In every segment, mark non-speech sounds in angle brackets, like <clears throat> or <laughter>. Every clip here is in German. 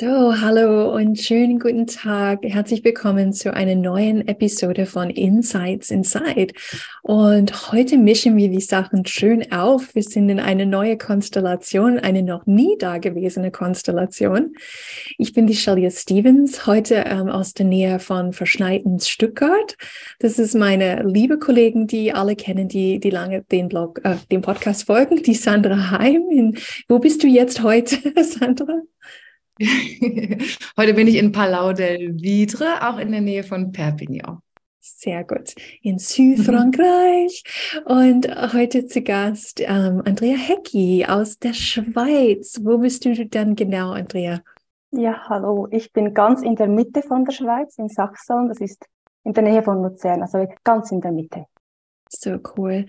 So, hallo und schönen guten Tag. Herzlich willkommen zu einer neuen Episode von Insights Inside. Und heute mischen wir die Sachen schön auf. Wir sind in eine neue Konstellation, eine noch nie dagewesene Konstellation. Ich bin die Shalia Stevens, heute ähm, aus der Nähe von verschneiten Stuttgart. Das ist meine liebe Kollegen, die alle kennen, die, die lange den Blog, äh, dem Podcast folgen, die Sandra Heim. In, wo bist du jetzt heute, <laughs> Sandra? <laughs> Heute bin ich in Palau del Vidre, auch in der Nähe von Perpignan. Sehr gut. In Südfrankreich. <laughs> Und heute zu Gast ähm, Andrea Hecki aus der Schweiz. Wo bist du dann genau, Andrea? Ja, hallo. Ich bin ganz in der Mitte von der Schweiz, in Sachsen. Das ist in der Nähe von Luzern, also ganz in der Mitte. So cool.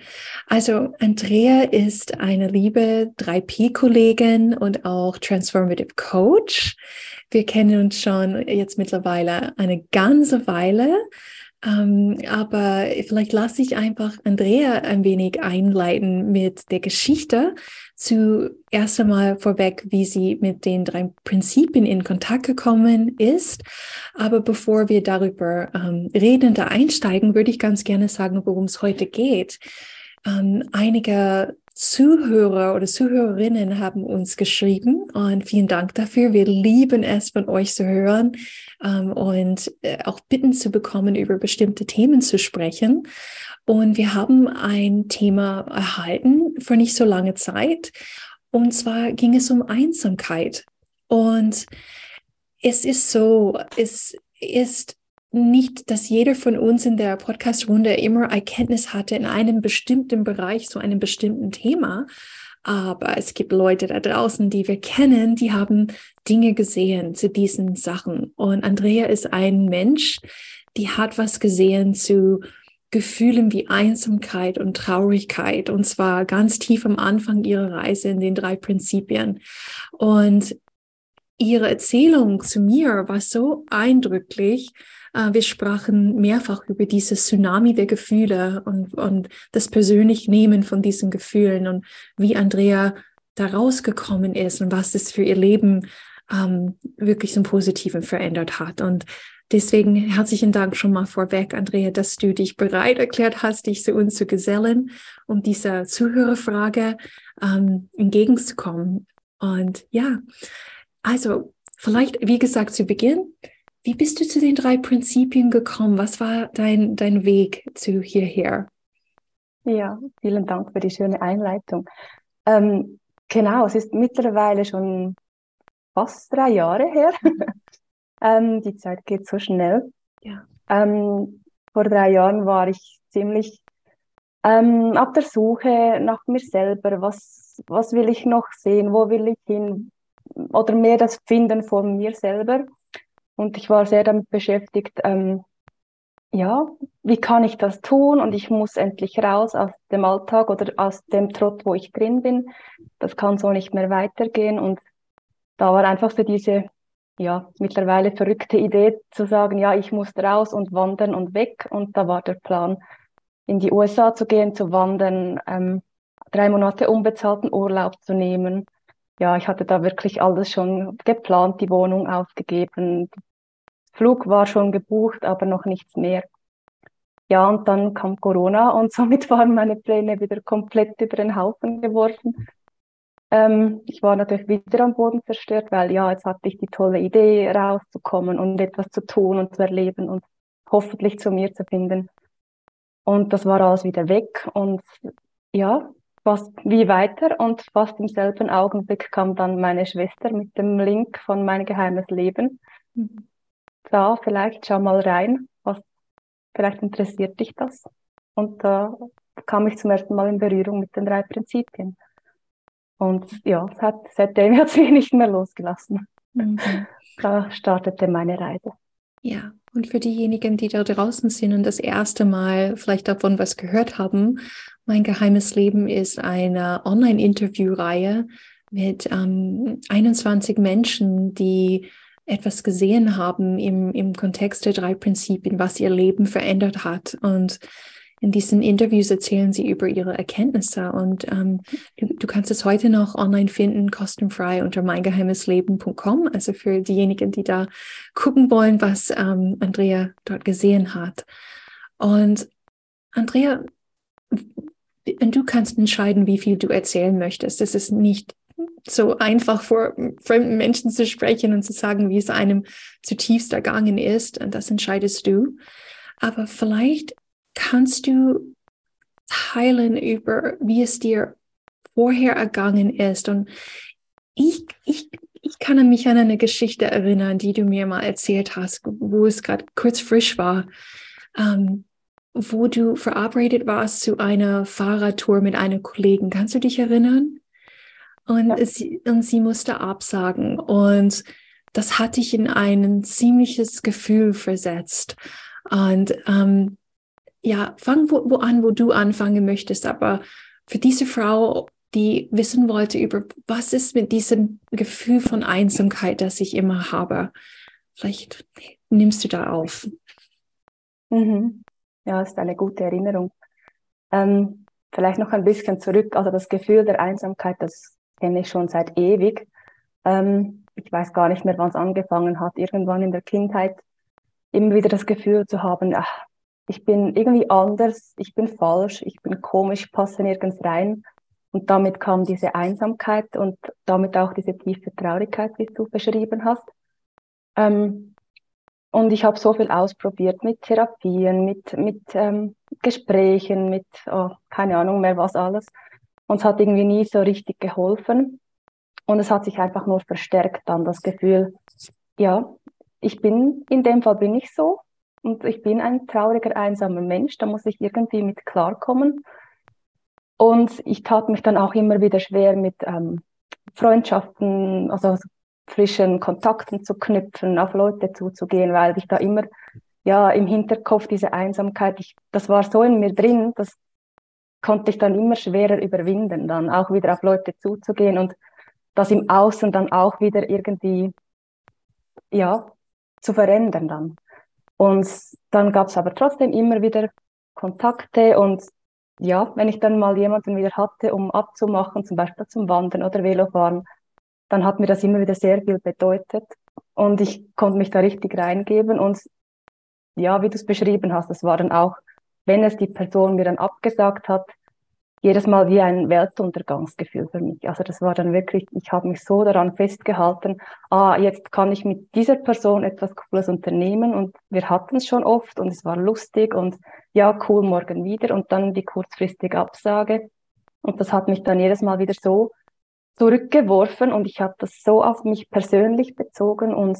Also Andrea ist eine liebe 3P-Kollegin und auch Transformative Coach. Wir kennen uns schon jetzt mittlerweile eine ganze Weile. Ähm, aber vielleicht lasse ich einfach Andrea ein wenig einleiten mit der Geschichte. Zuerst einmal vorweg, wie sie mit den drei Prinzipien in Kontakt gekommen ist. Aber bevor wir darüber ähm, reden, da einsteigen, würde ich ganz gerne sagen, worum es heute geht. Ähm, einige Zuhörer oder Zuhörerinnen haben uns geschrieben und vielen Dank dafür. Wir lieben es, von euch zu hören ähm, und äh, auch Bitten zu bekommen, über bestimmte Themen zu sprechen. Und wir haben ein Thema erhalten vor nicht so langer Zeit. Und zwar ging es um Einsamkeit. Und es ist so, es ist nicht, dass jeder von uns in der Podcast-Runde immer Erkenntnis hatte in einem bestimmten Bereich, so einem bestimmten Thema. Aber es gibt Leute da draußen, die wir kennen, die haben Dinge gesehen zu diesen Sachen. Und Andrea ist ein Mensch, die hat was gesehen zu Gefühlen wie Einsamkeit und Traurigkeit. Und zwar ganz tief am Anfang ihrer Reise in den drei Prinzipien. Und ihre Erzählung zu mir war so eindrücklich, äh, wir sprachen mehrfach über dieses Tsunami der Gefühle und, und das persönlich Nehmen von diesen Gefühlen und wie Andrea da rausgekommen ist und was es für ihr Leben ähm, wirklich zum Positiven verändert hat. Und deswegen herzlichen Dank schon mal vorweg, Andrea, dass du dich bereit erklärt hast, dich zu uns zu gesellen, um dieser Zuhörerfrage ähm, entgegenzukommen. Und ja, also vielleicht, wie gesagt, zu Beginn, wie bist du zu den drei Prinzipien gekommen? Was war dein, dein Weg zu hierher? Ja, vielen Dank für die schöne Einleitung. Ähm, genau, es ist mittlerweile schon fast drei Jahre her. <laughs> ähm, die Zeit geht so schnell. Ja. Ähm, vor drei Jahren war ich ziemlich ähm, auf der Suche nach mir selber. Was, was will ich noch sehen? Wo will ich hin? Oder mehr das Finden von mir selber. Und ich war sehr damit beschäftigt, ähm, ja, wie kann ich das tun? Und ich muss endlich raus aus dem Alltag oder aus dem Trott, wo ich drin bin. Das kann so nicht mehr weitergehen. Und da war einfach so diese, ja, mittlerweile verrückte Idee zu sagen, ja, ich muss raus und wandern und weg. Und da war der Plan, in die USA zu gehen, zu wandern, ähm, drei Monate unbezahlten Urlaub zu nehmen. Ja, ich hatte da wirklich alles schon geplant, die Wohnung aufgegeben, Flug war schon gebucht, aber noch nichts mehr. Ja, und dann kam Corona und <laughs> somit waren meine Pläne wieder komplett über den Haufen geworfen. Ähm, ich war natürlich wieder am Boden zerstört, weil ja, jetzt hatte ich die tolle Idee, rauszukommen und etwas zu tun und zu erleben und hoffentlich zu mir zu finden. Und das war alles wieder weg und ja, fast wie weiter und fast im selben Augenblick kam dann meine Schwester mit dem Link von mein geheimes Leben. Mhm da, vielleicht schau mal rein, was, vielleicht interessiert dich das. Und da kam ich zum ersten Mal in Berührung mit den drei Prinzipien. Und ja, hat, seitdem <laughs> hat es mich nicht mehr losgelassen. Mhm. Da startete meine Reise. Ja, und für diejenigen, die da draußen sind und das erste Mal vielleicht davon was gehört haben, mein geheimes Leben ist eine Online-Interview-Reihe mit ähm, 21 Menschen, die etwas gesehen haben im, im Kontext der drei Prinzipien, was ihr Leben verändert hat. Und in diesen Interviews erzählen sie über ihre Erkenntnisse und ähm, du, du, kannst es heute noch online finden, kostenfrei unter meingeheimesleben.com. Also für diejenigen, die da gucken wollen, was ähm, Andrea dort gesehen hat. Und Andrea, du kannst entscheiden, wie viel du erzählen möchtest. Es ist nicht so einfach vor fremden Menschen zu sprechen und zu sagen, wie es einem zutiefst ergangen ist. Und das entscheidest du. Aber vielleicht kannst du teilen über, wie es dir vorher ergangen ist. Und ich, ich, ich kann mich an eine Geschichte erinnern, die du mir mal erzählt hast, wo es gerade kurz frisch war, ähm, wo du verabredet warst zu einer Fahrradtour mit einer Kollegen. Kannst du dich erinnern? Und, ja. sie, und sie musste absagen. Und das hat dich in ein ziemliches Gefühl versetzt. Und ähm, ja, fang wo, wo an, wo du anfangen möchtest. Aber für diese Frau, die wissen wollte über, was ist mit diesem Gefühl von Einsamkeit, das ich immer habe, vielleicht nimmst du da auf. Mhm. Ja, ist eine gute Erinnerung. Ähm, vielleicht noch ein bisschen zurück. Also das Gefühl der Einsamkeit, das kenne ich schon seit ewig. Ähm, ich weiß gar nicht mehr, wann es angefangen hat. Irgendwann in der Kindheit immer wieder das Gefühl zu haben, ach, ich bin irgendwie anders, ich bin falsch, ich bin komisch, passe nirgends rein. Und damit kam diese Einsamkeit und damit auch diese tiefe Traurigkeit, wie du beschrieben hast. Ähm, und ich habe so viel ausprobiert mit Therapien, mit, mit ähm, Gesprächen, mit oh, keine Ahnung mehr was alles. Und es hat irgendwie nie so richtig geholfen. Und es hat sich einfach nur verstärkt dann das Gefühl, ja, ich bin, in dem Fall bin ich so und ich bin ein trauriger, einsamer Mensch, da muss ich irgendwie mit klarkommen. Und ich tat mich dann auch immer wieder schwer mit ähm, Freundschaften, also frischen Kontakten zu knüpfen, auf Leute zuzugehen, weil ich da immer ja im Hinterkopf diese Einsamkeit, ich, das war so in mir drin, das konnte ich dann immer schwerer überwinden, dann auch wieder auf Leute zuzugehen und das im Außen dann auch wieder irgendwie, ja, zu verändern dann. Und dann gab es aber trotzdem immer wieder Kontakte und ja, wenn ich dann mal jemanden wieder hatte, um abzumachen, zum Beispiel zum Wandern oder Velofahren, dann hat mir das immer wieder sehr viel bedeutet. Und ich konnte mich da richtig reingeben und ja, wie du es beschrieben hast, das war dann auch wenn es die Person mir dann abgesagt hat, jedes Mal wie ein Weltuntergangsgefühl für mich. Also das war dann wirklich, ich habe mich so daran festgehalten, ah, jetzt kann ich mit dieser Person etwas Cooles unternehmen und wir hatten es schon oft und es war lustig und ja, cool, morgen wieder und dann die kurzfristige Absage. Und das hat mich dann jedes Mal wieder so zurückgeworfen und ich habe das so auf mich persönlich bezogen und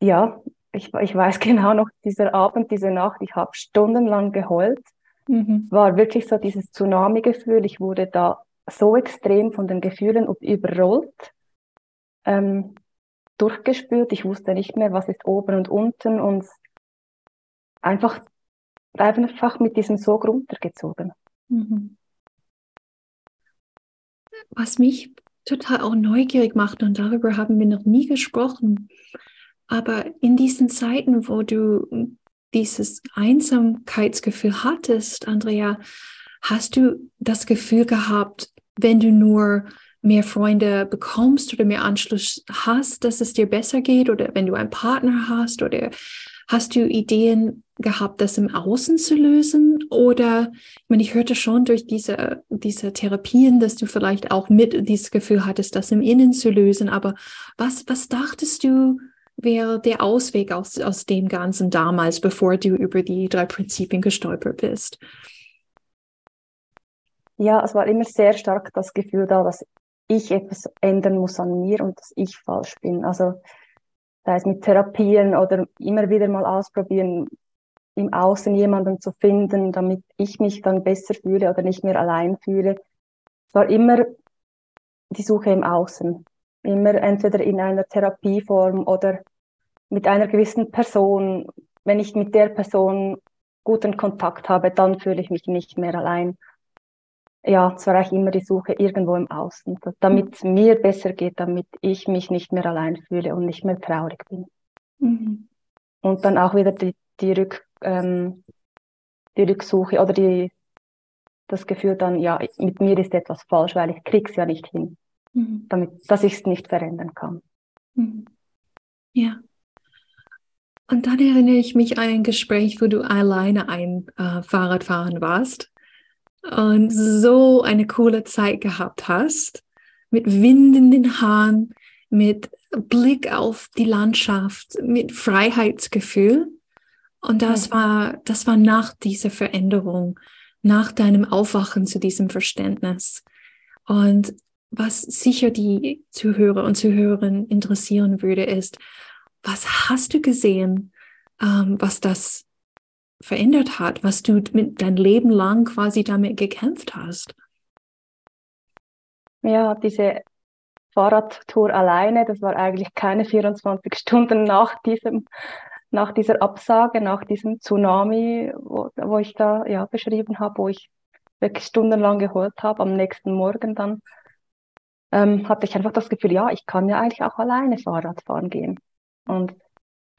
ja, ich, ich weiß <laughs> genau noch, dieser Abend, diese Nacht, ich habe stundenlang geheult. Mhm. War wirklich so dieses Tsunami-Gefühl. Ich wurde da so extrem von den Gefühlen überrollt, ähm, durchgespült. Ich wusste nicht mehr, was ist oben und unten und einfach, einfach mit diesem Sog runtergezogen. Mhm. Was mich total auch neugierig macht, und darüber haben wir noch nie gesprochen, aber in diesen Zeiten, wo du dieses Einsamkeitsgefühl hattest, Andrea, hast du das Gefühl gehabt, wenn du nur mehr Freunde bekommst oder mehr Anschluss hast, dass es dir besser geht oder wenn du einen Partner hast oder hast du Ideen gehabt, das im Außen zu lösen? Oder ich meine, ich hörte schon durch diese, diese Therapien, dass du vielleicht auch mit dieses Gefühl hattest, das im Innen zu lösen, aber was, was dachtest du, wäre der Ausweg aus, aus dem Ganzen damals, bevor du über die drei Prinzipien gestolpert bist? Ja, es war immer sehr stark das Gefühl da, dass ich etwas ändern muss an mir und dass ich falsch bin. Also sei es mit Therapien oder immer wieder mal ausprobieren, im Außen jemanden zu finden, damit ich mich dann besser fühle oder nicht mehr allein fühle. es war immer die Suche im Außen. Immer entweder in einer Therapieform oder mit einer gewissen Person. Wenn ich mit der Person guten Kontakt habe, dann fühle ich mich nicht mehr allein. Ja, es war eigentlich immer die Suche irgendwo im Außen, damit es mir besser geht, damit ich mich nicht mehr allein fühle und nicht mehr traurig bin. Mhm. Und dann auch wieder die, die, Rück, ähm, die Rücksuche oder die, das Gefühl dann, ja, mit mir ist etwas falsch, weil ich krieg's ja nicht hin, mhm. damit, dass ich es nicht verändern kann. Mhm. Ja. Und dann erinnere ich mich an ein Gespräch, wo du alleine ein äh, Fahrrad fahren warst und so eine coole Zeit gehabt hast, mit Wind in den Haaren, mit Blick auf die Landschaft, mit Freiheitsgefühl. Und das war, das war nach dieser Veränderung, nach deinem Aufwachen zu diesem Verständnis. Und was sicher die Zuhörer und Zuhörerinnen interessieren würde, ist, was hast du gesehen, ähm, was das verändert hat, was du mit dein Leben lang quasi damit gekämpft hast? Ja, diese Fahrradtour alleine, das war eigentlich keine 24 Stunden nach diesem nach dieser Absage, nach diesem Tsunami, wo, wo ich da ja beschrieben habe, wo ich wirklich stundenlang geholt habe, am nächsten Morgen dann, ähm, hatte ich einfach das Gefühl, ja, ich kann ja eigentlich auch alleine Fahrrad fahren gehen. Und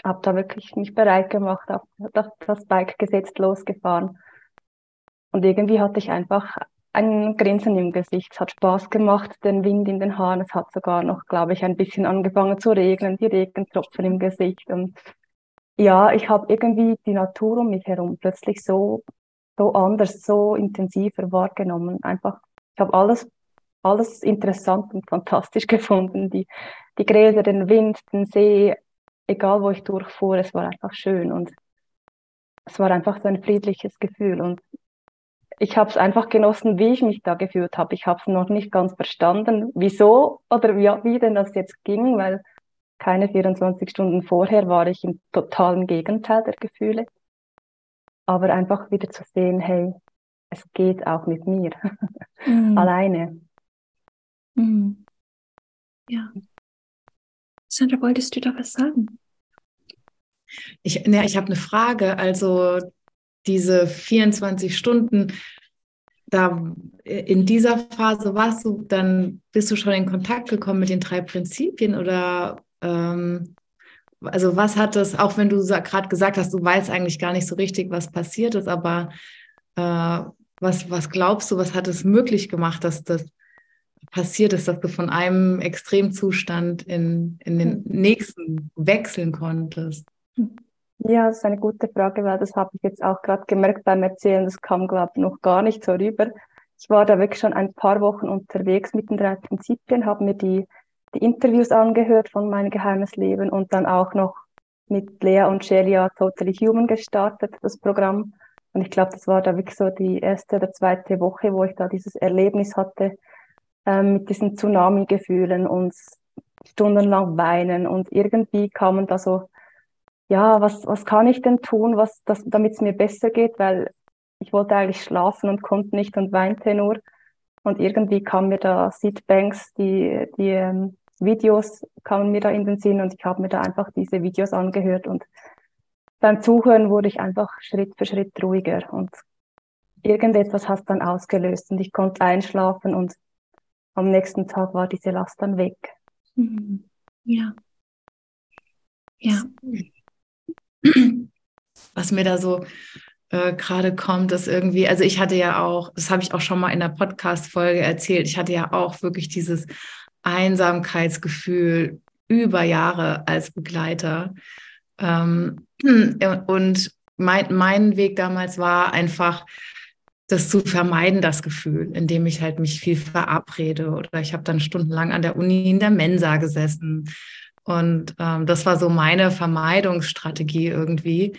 habe da wirklich mich bereit gemacht, auf, das Bike gesetzt, losgefahren. Und irgendwie hatte ich einfach ein Grinsen im Gesicht. Es hat Spaß gemacht, den Wind in den Haaren. Es hat sogar noch, glaube ich, ein bisschen angefangen zu regnen, die Regentropfen im Gesicht. Und ja, ich habe irgendwie die Natur um mich herum plötzlich so, so anders, so intensiver wahrgenommen. Einfach, ich habe alles, alles interessant und fantastisch <laughs> gefunden. Die, die Gräser, den Wind, den See, egal wo ich durchfuhr, es war einfach schön und es war einfach so ein friedliches Gefühl und ich habe es einfach genossen, wie ich mich da gefühlt habe. Ich habe es noch nicht ganz verstanden, wieso oder wie, wie denn das jetzt ging, weil keine 24 Stunden vorher war ich im totalen Gegenteil der Gefühle. Aber einfach wieder zu sehen, hey, es geht auch mit mir. <laughs> Mm. Alleine. Mm. Ja. Sandra, wolltest du da was sagen? Ich, ne, ich habe eine Frage. Also diese 24 Stunden, da in dieser Phase warst du, dann bist du schon in Kontakt gekommen mit den drei Prinzipien oder ähm, also was hat das, auch wenn du gerade gesagt hast, du weißt eigentlich gar nicht so richtig, was passiert ist, aber äh, was, was glaubst du, was hat es möglich gemacht, dass das passiert ist, dass du von einem Extremzustand in, in den nächsten wechseln konntest? Ja, das ist eine gute Frage, weil das habe ich jetzt auch gerade gemerkt beim Erzählen, das kam, glaube ich, noch gar nicht so rüber. Ich war da wirklich schon ein paar Wochen unterwegs mit den drei Prinzipien, habe mir die die Interviews angehört von Mein geheimes Leben und dann auch noch mit Lea und Shelia Totally Human gestartet, das Programm. Und ich glaube, das war da wirklich so die erste oder zweite Woche, wo ich da dieses Erlebnis hatte ähm, mit diesen Tsunami-Gefühlen und stundenlang weinen. Und irgendwie kamen da so, ja, was, was kann ich denn tun, damit es mir besser geht, weil ich wollte eigentlich schlafen und konnte nicht und weinte nur. Und irgendwie kam mir da Sid Banks, die, die ähm, Videos kamen mir da in den Sinn und ich habe mir da einfach diese Videos angehört und beim Zuhören wurde ich einfach Schritt für Schritt ruhiger und irgendetwas hat dann ausgelöst und ich konnte einschlafen und am nächsten Tag war diese Last dann weg. Mhm. Ja. Ja. Was mir da so äh, gerade kommt, ist irgendwie, also ich hatte ja auch, das habe ich auch schon mal in der Podcast-Folge erzählt, ich hatte ja auch wirklich dieses Einsamkeitsgefühl über Jahre als Begleiter. Ähm, und mein, mein Weg damals war einfach, das zu vermeiden, das Gefühl, indem ich halt mich viel verabrede. Oder ich habe dann stundenlang an der Uni in der Mensa gesessen. Und ähm, das war so meine Vermeidungsstrategie irgendwie.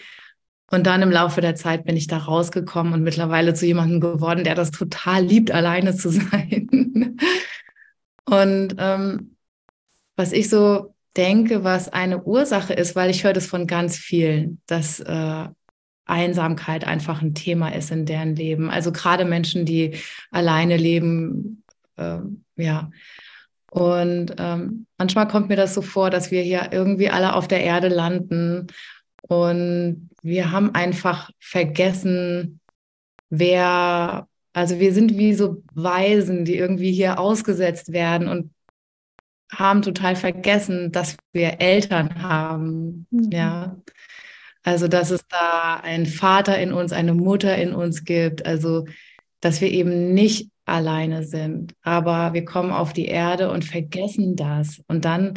Und dann im Laufe der Zeit bin ich da rausgekommen und mittlerweile zu jemandem geworden, der das total liebt, <laughs> alleine zu sein. Und ähm, was ich so denke, was eine Ursache ist, weil ich höre das von ganz vielen, dass äh, Einsamkeit einfach ein Thema ist in deren Leben. Also gerade Menschen, die alleine leben, ähm, ja. Und ähm, manchmal kommt mir das so vor, dass wir hier irgendwie alle auf der Erde landen und wir haben einfach vergessen, wer, also wir sind wie so Weisen, die irgendwie hier ausgesetzt werden und haben total vergessen, dass wir Eltern haben. Mhm. Ja. Also, dass es da einen Vater in uns, eine Mutter in uns gibt. Also, dass wir eben nicht alleine sind. Aber wir kommen auf die Erde und vergessen das. Und dann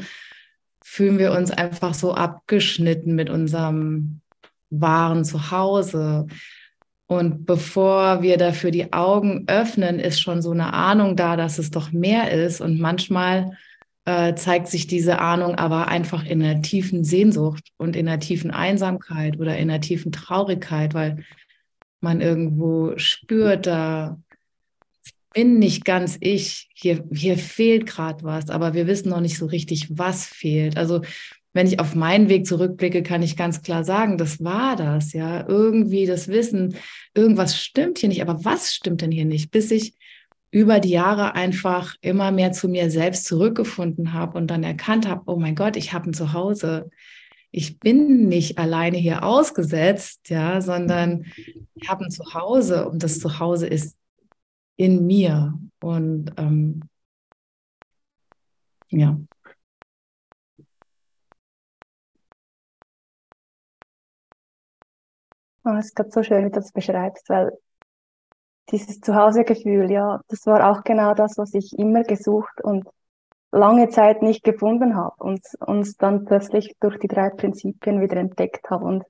fühlen wir uns einfach so abgeschnitten mit unserem wahren Zuhause. Und bevor wir dafür die Augen öffnen, ist schon so eine Ahnung da, dass es doch mehr ist. Und manchmal äh, zeigt sich diese Ahnung aber einfach in einer tiefen Sehnsucht und in einer tiefen Einsamkeit oder in einer tiefen Traurigkeit, weil man irgendwo spürt, da bin nicht ganz ich, hier, hier fehlt gerade was, aber wir wissen noch nicht so richtig, was fehlt. Also wenn ich auf meinen Weg zurückblicke, kann ich ganz klar sagen, das war das, ja, irgendwie das Wissen, irgendwas stimmt hier nicht, aber was stimmt denn hier nicht, bis ich über die Jahre einfach immer mehr zu mir selbst zurückgefunden habe und dann erkannt habe, oh mein Gott, ich habe ein Zuhause. Ich bin nicht alleine hier ausgesetzt, ja, sondern ich habe ein Zuhause und das Zuhause ist in mir. Und ähm, ja. Oh, es ist gerade so schön, wie du das beschreibst, weil dieses Zuhausegefühl, ja, das war auch genau das, was ich immer gesucht und lange Zeit nicht gefunden habe und uns dann plötzlich durch die drei Prinzipien wieder entdeckt habe. Und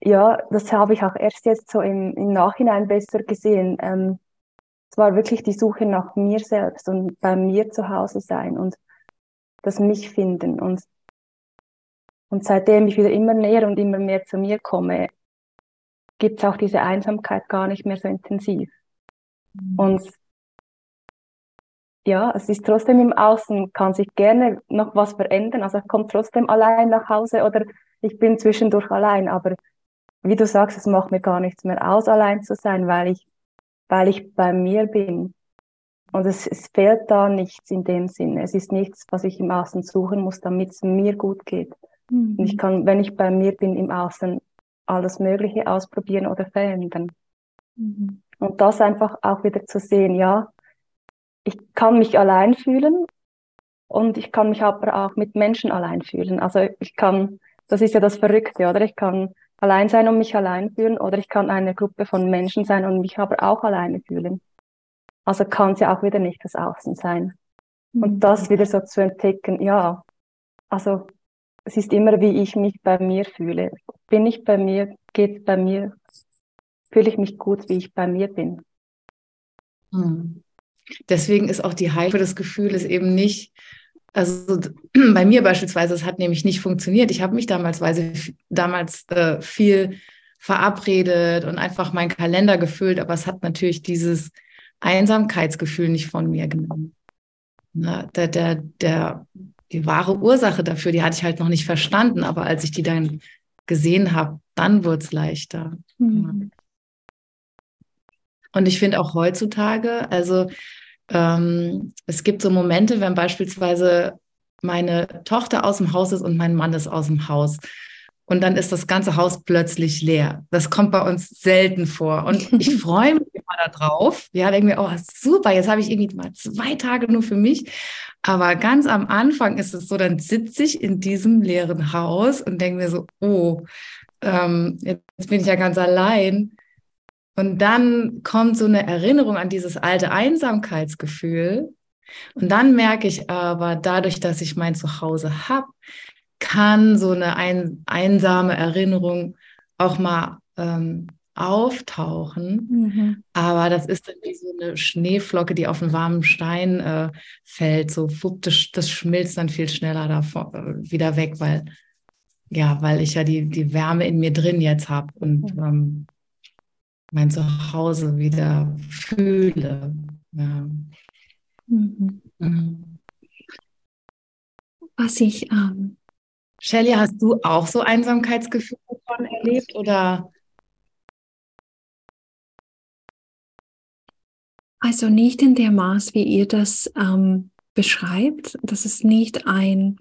ja, das habe ich auch erst jetzt so im, im Nachhinein besser gesehen. Ähm, es war wirklich die Suche nach mir selbst und bei mir zu Hause sein und das mich finden. Und, und seitdem ich wieder immer näher und immer mehr zu mir komme, gibt es auch diese Einsamkeit gar nicht mehr so intensiv. Mhm. Und ja, es ist trotzdem im Außen, kann sich gerne noch was verändern. Also ich komme trotzdem allein nach Hause oder ich bin zwischendurch allein. Aber wie du sagst, es macht mir gar nichts mehr aus, allein zu sein, weil ich, weil ich bei mir bin. Und es, es fehlt da nichts in dem Sinne. Es ist nichts, was ich im Außen suchen muss, damit es mir gut geht. Mhm. Und ich kann, wenn ich bei mir bin im Außen, alles Mögliche ausprobieren oder verändern. Mhm. Und das einfach auch wieder zu sehen, ja, ich kann mich allein fühlen und ich kann mich aber auch mit Menschen allein fühlen. Also ich kann, das ist ja das Verrückte, oder? Ich kann allein sein und mich allein fühlen oder ich kann eine Gruppe von Menschen sein und mich aber auch alleine fühlen. Also kann es ja auch wieder nicht das Außen sein. Mhm. Und das wieder so zu entdecken, ja, also es ist immer, wie ich mich bei mir fühle. Bin ich bei mir, geht bei mir, fühle ich mich gut, wie ich bei mir bin. Hm. Deswegen ist auch die Heilung das Gefühl ist eben nicht, also <clears throat> bei mir beispielsweise, es hat nämlich nicht funktioniert. Ich habe mich damals, damals äh, viel verabredet und einfach meinen Kalender gefüllt, aber es hat natürlich dieses Einsamkeitsgefühl nicht von mir genommen. Na, der, der, der die wahre Ursache dafür, die hatte ich halt noch nicht verstanden, aber als ich die dann gesehen habe, dann wurde es leichter. Mhm. Und ich finde auch heutzutage, also ähm, es gibt so Momente, wenn beispielsweise meine Tochter aus dem Haus ist und mein Mann ist aus dem Haus. Und dann ist das ganze Haus plötzlich leer. Das kommt bei uns selten vor. Und ich <laughs> freue mich immer darauf. Ja, denke mir, oh, super, jetzt habe ich irgendwie mal zwei Tage nur für mich. Aber ganz am Anfang ist es so, dann sitze ich in diesem leeren Haus und denke mir so, oh, ähm, jetzt bin ich ja ganz allein. Und dann kommt so eine Erinnerung an dieses alte Einsamkeitsgefühl. Und dann merke ich aber, dadurch, dass ich mein Zuhause habe, kann so eine ein, einsame Erinnerung auch mal ähm, auftauchen. Mhm. Aber das ist dann wie so eine Schneeflocke, die auf einen warmen Stein äh, fällt. So, wupp, das, das, schmilzt dann viel schneller davon, äh, wieder weg, weil, ja, weil ich ja die, die Wärme in mir drin jetzt habe und mhm. ähm, mein Zuhause wieder fühle. Ja. Mhm. Mhm. Was ich. Ähm Shelly, hast du auch so Einsamkeitsgefühle von erlebt oder? Also nicht in der Maß, wie ihr das ähm, beschreibt. Das ist nicht ein,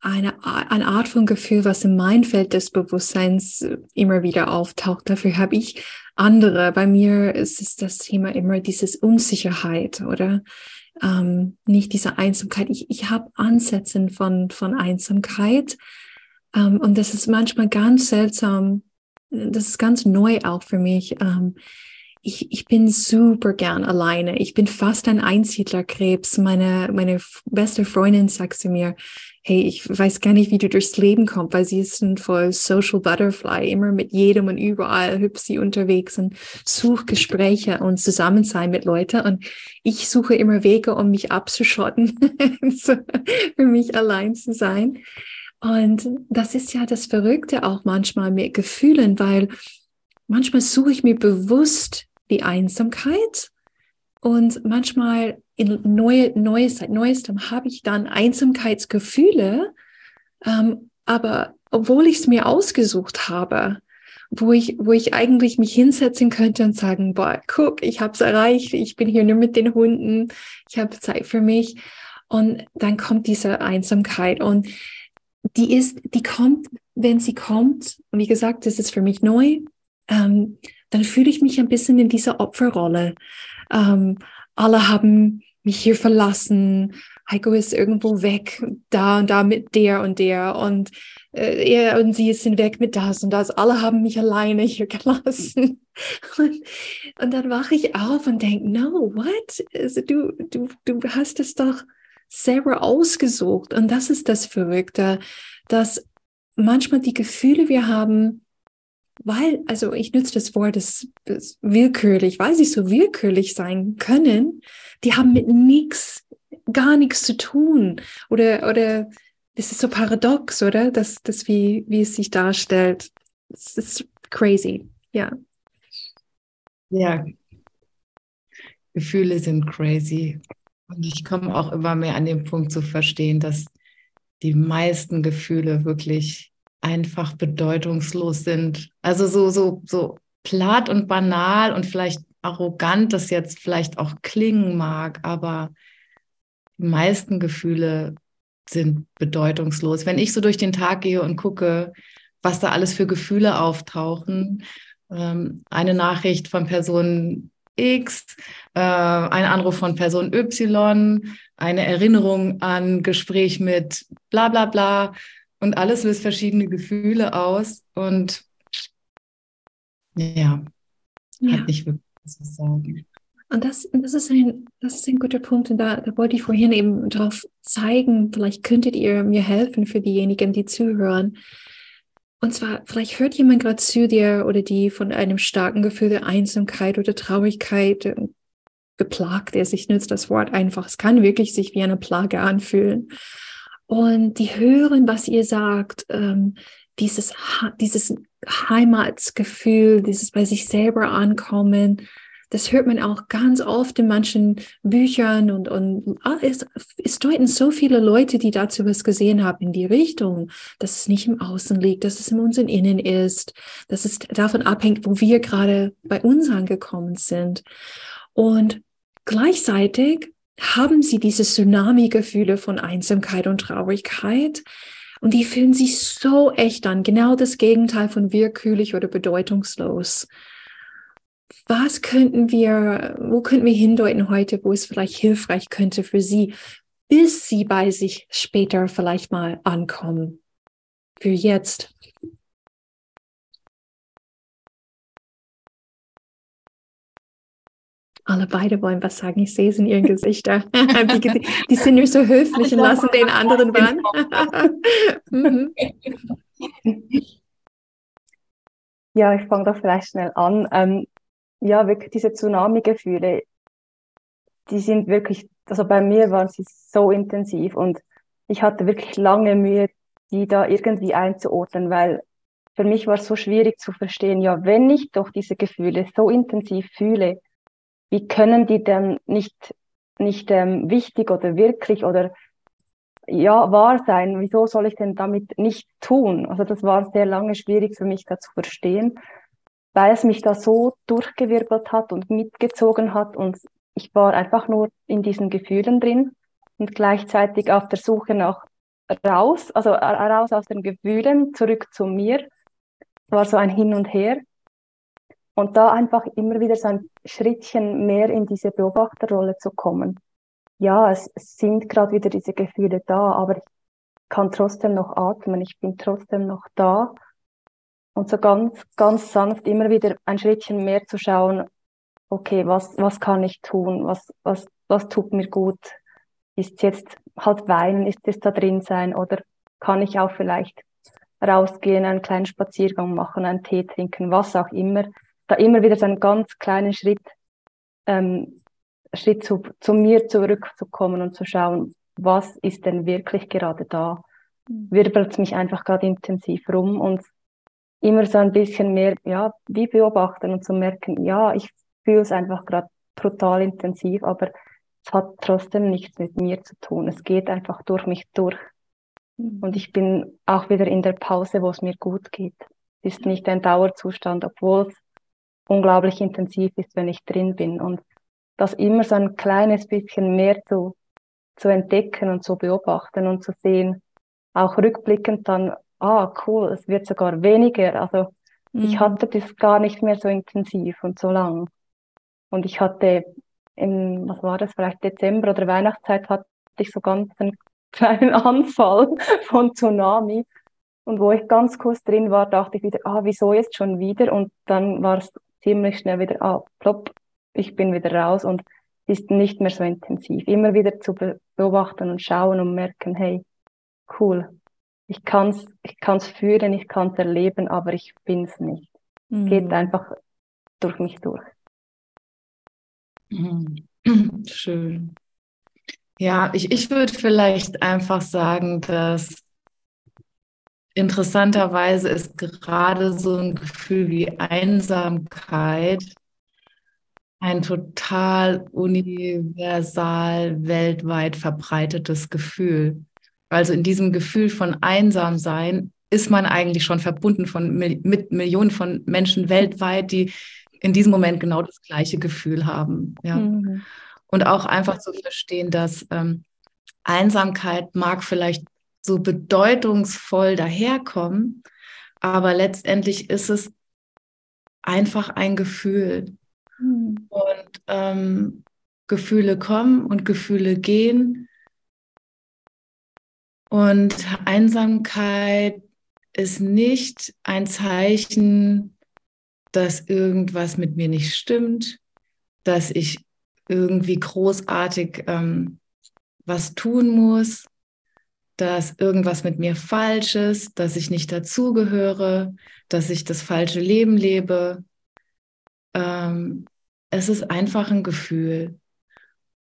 eine, eine Art von Gefühl, was in mein Feld des Bewusstseins immer wieder auftaucht. Dafür habe ich andere. Bei mir ist es das Thema immer dieses Unsicherheit oder ähm, nicht diese Einsamkeit. Ich, ich habe Ansätze von, von Einsamkeit ähm, und das ist manchmal ganz seltsam. Das ist ganz neu auch für mich. Ähm, ich, ich bin super gern alleine. Ich bin fast ein Einsiedlerkrebs. Meine, meine beste Freundin sagt zu mir, hey, ich weiß gar nicht, wie du durchs Leben kommst, weil sie ist ein voll Social Butterfly, immer mit jedem und überall hüpft sie unterwegs und sucht Gespräche und Zusammensein mit Leuten. Und ich suche immer Wege, um mich abzuschotten, <laughs> für mich allein zu sein. Und das ist ja das Verrückte auch manchmal mit Gefühlen, weil manchmal suche ich mir bewusst die Einsamkeit. Und manchmal in neue, neues, neuestem habe ich dann Einsamkeitsgefühle, ähm, aber obwohl ich es mir ausgesucht habe, wo ich, wo ich eigentlich mich hinsetzen könnte und sagen, boah, guck, ich habe es erreicht, ich bin hier nur mit den Hunden, ich habe Zeit für mich. Und dann kommt diese Einsamkeit und die ist, die kommt, wenn sie kommt, und wie gesagt, das ist für mich neu, ähm, dann fühle ich mich ein bisschen in dieser Opferrolle. Ähm, alle haben mich hier verlassen. Heiko ist irgendwo weg, da und da mit der und der und äh, er und sie sind weg mit das und das. Alle haben mich alleine hier <laughs> gelassen. Und, und dann wache ich auf und denke, no, what? Also du, du, du hast es doch selber ausgesucht. Und das ist das Verrückte, dass manchmal die Gefühle wir haben, weil, also ich nütze das Wort das, das willkürlich, weil sie so willkürlich sein können, die haben mit nichts, gar nichts zu tun. Oder, oder es ist so paradox, oder? Dass, dass wie, wie es sich darstellt. Es ist crazy, ja. Ja. Gefühle sind crazy. Und ich komme auch immer mehr an den Punkt zu verstehen, dass die meisten Gefühle wirklich einfach bedeutungslos sind. Also so, so, so platt und banal und vielleicht arrogant das jetzt vielleicht auch klingen mag, aber die meisten Gefühle sind bedeutungslos. Wenn ich so durch den Tag gehe und gucke, was da alles für Gefühle auftauchen, ähm, eine Nachricht von Person X, äh, ein Anruf von Person Y, eine Erinnerung an Gespräch mit bla bla bla, und alles löst verschiedene Gefühle aus und ja, ja. hat nicht wirklich was zu sagen. Und das, das, ist ein, das ist ein guter Punkt. Und da, da wollte ich vorhin eben drauf zeigen, vielleicht könntet ihr mir helfen für diejenigen, die zuhören. Und zwar, vielleicht hört jemand gerade zu dir oder die von einem starken Gefühl der Einsamkeit oder Traurigkeit geplagt ist. Ich nutze das Wort einfach. Es kann wirklich sich wie eine Plage anfühlen und die hören, was ihr sagt, ähm, dieses, dieses Heimatsgefühl, dieses bei sich selber ankommen, das hört man auch ganz oft in manchen Büchern und, und ah, es, es deuten so viele Leute, die dazu was gesehen haben, in die Richtung, dass es nicht im Außen liegt, dass es in unserem Innen ist, dass es davon abhängt, wo wir gerade bei uns angekommen sind. Und gleichzeitig haben sie diese Tsunami-Gefühle von Einsamkeit und Traurigkeit. Und die fühlen sich so echt an, genau das Gegenteil von willkürlich oder bedeutungslos. Was könnten wir, wo könnten wir hindeuten heute, wo es vielleicht hilfreich könnte für sie, bis sie bei sich später vielleicht mal ankommen? Für jetzt. Alle beide wollen was sagen. Ich sehe es in ihren <laughs> Gesichtern. die, die, sind nur so höflich und lassen den anderen ran. <laughs> Mhm. Ja, ich fange da vielleicht schnell an. Ähm, ja, wirklich diese Tsunami-Gefühle, die sind wirklich, also bei mir waren sie so intensiv und ich hatte wirklich lange Mühe, die da irgendwie einzuordnen, weil für mich war es so schwierig zu verstehen, ja, wenn ich doch diese Gefühle so intensiv fühle, wie können die denn nicht, nicht ähm, wichtig oder wirklich oder ja, wahr sein? Wieso soll ich denn damit nicht tun? Also das war sehr lange schwierig für mich da zu verstehen. weil es mich da so durchgewirbelt hat und mitgezogen hat und ich war einfach nur in diesen Gefühlen drin und gleichzeitig auf der Suche nach raus, also raus aus den Gefühlen, zurück zu mir. War so ein Hin und Her. Und da einfach immer wieder so ein Schrittchen mehr in diese Beobachterrolle zu kommen. Ja, es, sind gerade wieder diese Gefühle da, aber ich kann trotzdem noch atmen, ich bin trotzdem noch da. Und so ganz, ganz sanft immer wieder ein Schrittchen mehr zu schauen, okay, was, was kann ich tun? Was, was, was tut mir gut? Ist jetzt halt weinen, ist es da drin sein oder kann ich auch vielleicht rausgehen, einen kleinen Spaziergang machen, einen Tee trinken, was auch immer. Da immer wieder so einen ganz kleinen Schritt, ähm, Schritt zu, zu mir zurückzukommen und zu schauen, was ist denn wirklich gerade da? Mhm. Wirbelt mich einfach gerade intensiv rum und immer so ein bisschen mehr, ja, wie beobachten und zu merken, ja, ich fühle es einfach gerade brutal intensiv, aber es hat trotzdem nichts mit mir zu tun. Es geht einfach durch mich durch. Mhm. Und ich bin auch wieder in der Pause, wo es mir gut geht. Es ist nicht ein Dauerzustand, obwohl es unglaublich intensiv ist, wenn ich drin bin. Und das immer so ein kleines bisschen mehr zu, zu entdecken und zu beobachten und zu sehen, auch rückblickend dann, ah, cool, es wird sogar weniger. Also mhm. ich hatte das gar nicht mehr so intensiv und so lang. Und ich hatte im, was war das, vielleicht Dezember oder Weihnachtszeit hatte ich so ganz einen <laughs> kleinen Anfall von Tsunami. Und wo ich ganz kurz drin war, dachte ich wieder, ah, wieso jetzt schon wieder? Und dann war es ziemlich schnell wieder, ah, plopp, ich bin wieder raus und ist nicht mehr so intensiv. Immer wieder zu beobachten und schauen und merken, hey, cool, ich kann's, ich kann's fühlen, ich kann's erleben, aber ich bin's nicht. Mhm. Geht einfach durch mich durch. Mhm. <clears throat> Schön. Ja, ich, ich würde vielleicht einfach sagen, dass interessanterweise ist gerade so ein Gefühl wie Einsamkeit ein total universal weltweit verbreitetes Gefühl. Also in diesem Gefühl von Einsamsein ist man eigentlich schon verbunden von, mit Millionen von Menschen weltweit, die in diesem Moment genau das gleiche Gefühl haben. Ja. Mhm. Und auch einfach zu verstehen, dass ähm, Einsamkeit mag vielleicht so bedeutungsvoll daherkommen, aber letztendlich ist es einfach ein Gefühl. Mhm. Und ähm, Gefühle kommen und Gefühle gehen. Und Einsamkeit ist nicht ein Zeichen dass irgendwas mit mir nicht stimmt, dass ich irgendwie großartig ähm, was tun muss, dass irgendwas mit mir falsch ist, dass ich nicht dazugehöre, dass ich das falsche Leben lebe. Ähm, es ist einfach ein Gefühl.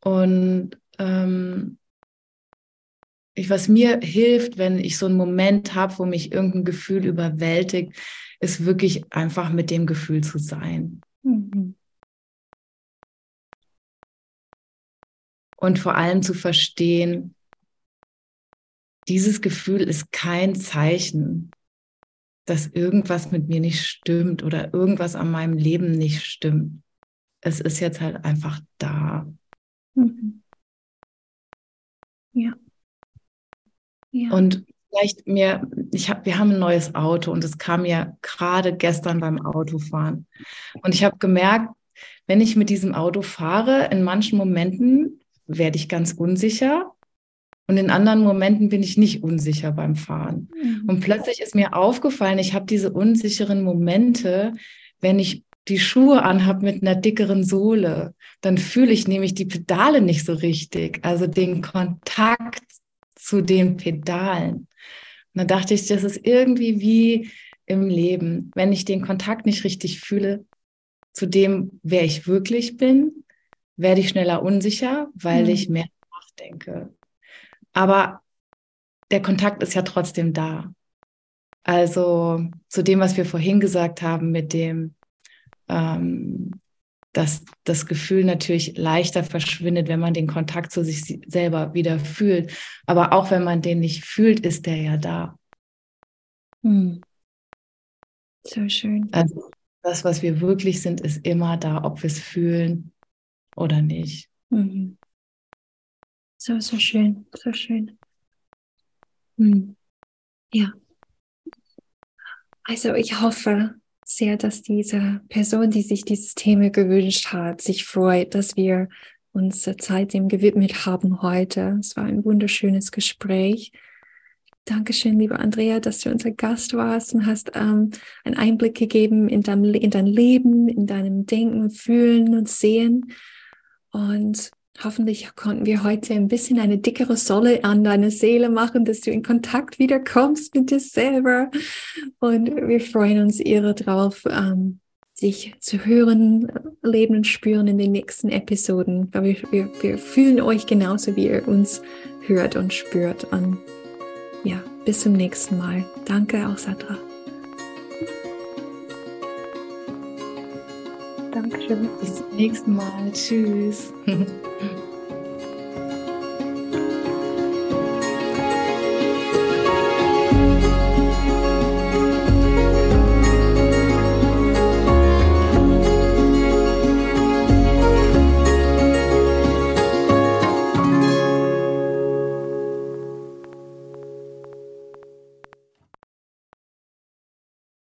Und ähm, ich, was mir hilft, wenn ich so einen Moment habe, wo mich irgendein Gefühl überwältigt, ist wirklich einfach mit dem Gefühl zu sein. Mhm. Und vor allem zu verstehen, dieses Gefühl ist kein Zeichen, dass irgendwas mit mir nicht stimmt oder irgendwas an meinem Leben nicht stimmt. Es ist jetzt halt einfach da. Mhm. Ja. ja. Und vielleicht mir, ich hab, wir haben ein neues Auto und es kam mir gerade gestern beim Autofahren. Und ich habe gemerkt, wenn ich mit diesem Auto fahre, in manchen Momenten werde ich ganz unsicher und in anderen Momenten bin ich nicht unsicher beim Fahren. Mhm. Und plötzlich ist mir aufgefallen, ich habe diese unsicheren Momente, wenn ich die Schuhe anhabe mit einer dickeren Sohle, dann fühle ich nämlich die Pedale nicht so richtig, also den Kontakt zu den Pedalen. Und dann dachte ich, das ist irgendwie wie im Leben. Wenn ich den Kontakt nicht richtig fühle zu dem, wer ich wirklich bin, werde ich schneller unsicher, weil mhm. ich mehr nachdenke. Aber der Kontakt ist ja trotzdem da. Also zu dem, was wir vorhin gesagt haben mit dem, ähm, dass das Gefühl natürlich leichter verschwindet, wenn man den Kontakt zu sich selber wieder fühlt. Aber auch wenn man den nicht fühlt, ist der ja da. Hm. So schön. Also Das, was wir wirklich sind, ist immer da, ob wir es fühlen oder nicht. Mhm. So, so schön, so schön. Mhm. Ja. Also ich hoffe sehr, dass diese Person, die sich dieses Thema gewünscht hat, sich freut, dass wir uns Zeit dem gewidmet haben heute. Es war ein wunderschönes Gespräch. Dankeschön, liebe Andrea, dass du unser Gast warst und hast ähm, einen Einblick gegeben in dein, in dein Leben, in deinem Denken, Fühlen und Sehen. Und hoffentlich konnten wir heute ein bisschen eine dickere Solle an deine Seele machen, dass du in Kontakt wieder kommst mit dir selber. Und wir freuen uns irre drauf, ähm, sich zu hören, leben und spüren in den nächsten Episoden. Weil wir, wir, wir fühlen euch genauso, wie ihr uns hört und spürt. Und ja, bis zum nächsten Mal. Danke auch, Sandra. Dankeschön. Bis zum nächsten Mal. Tschüss. <laughs>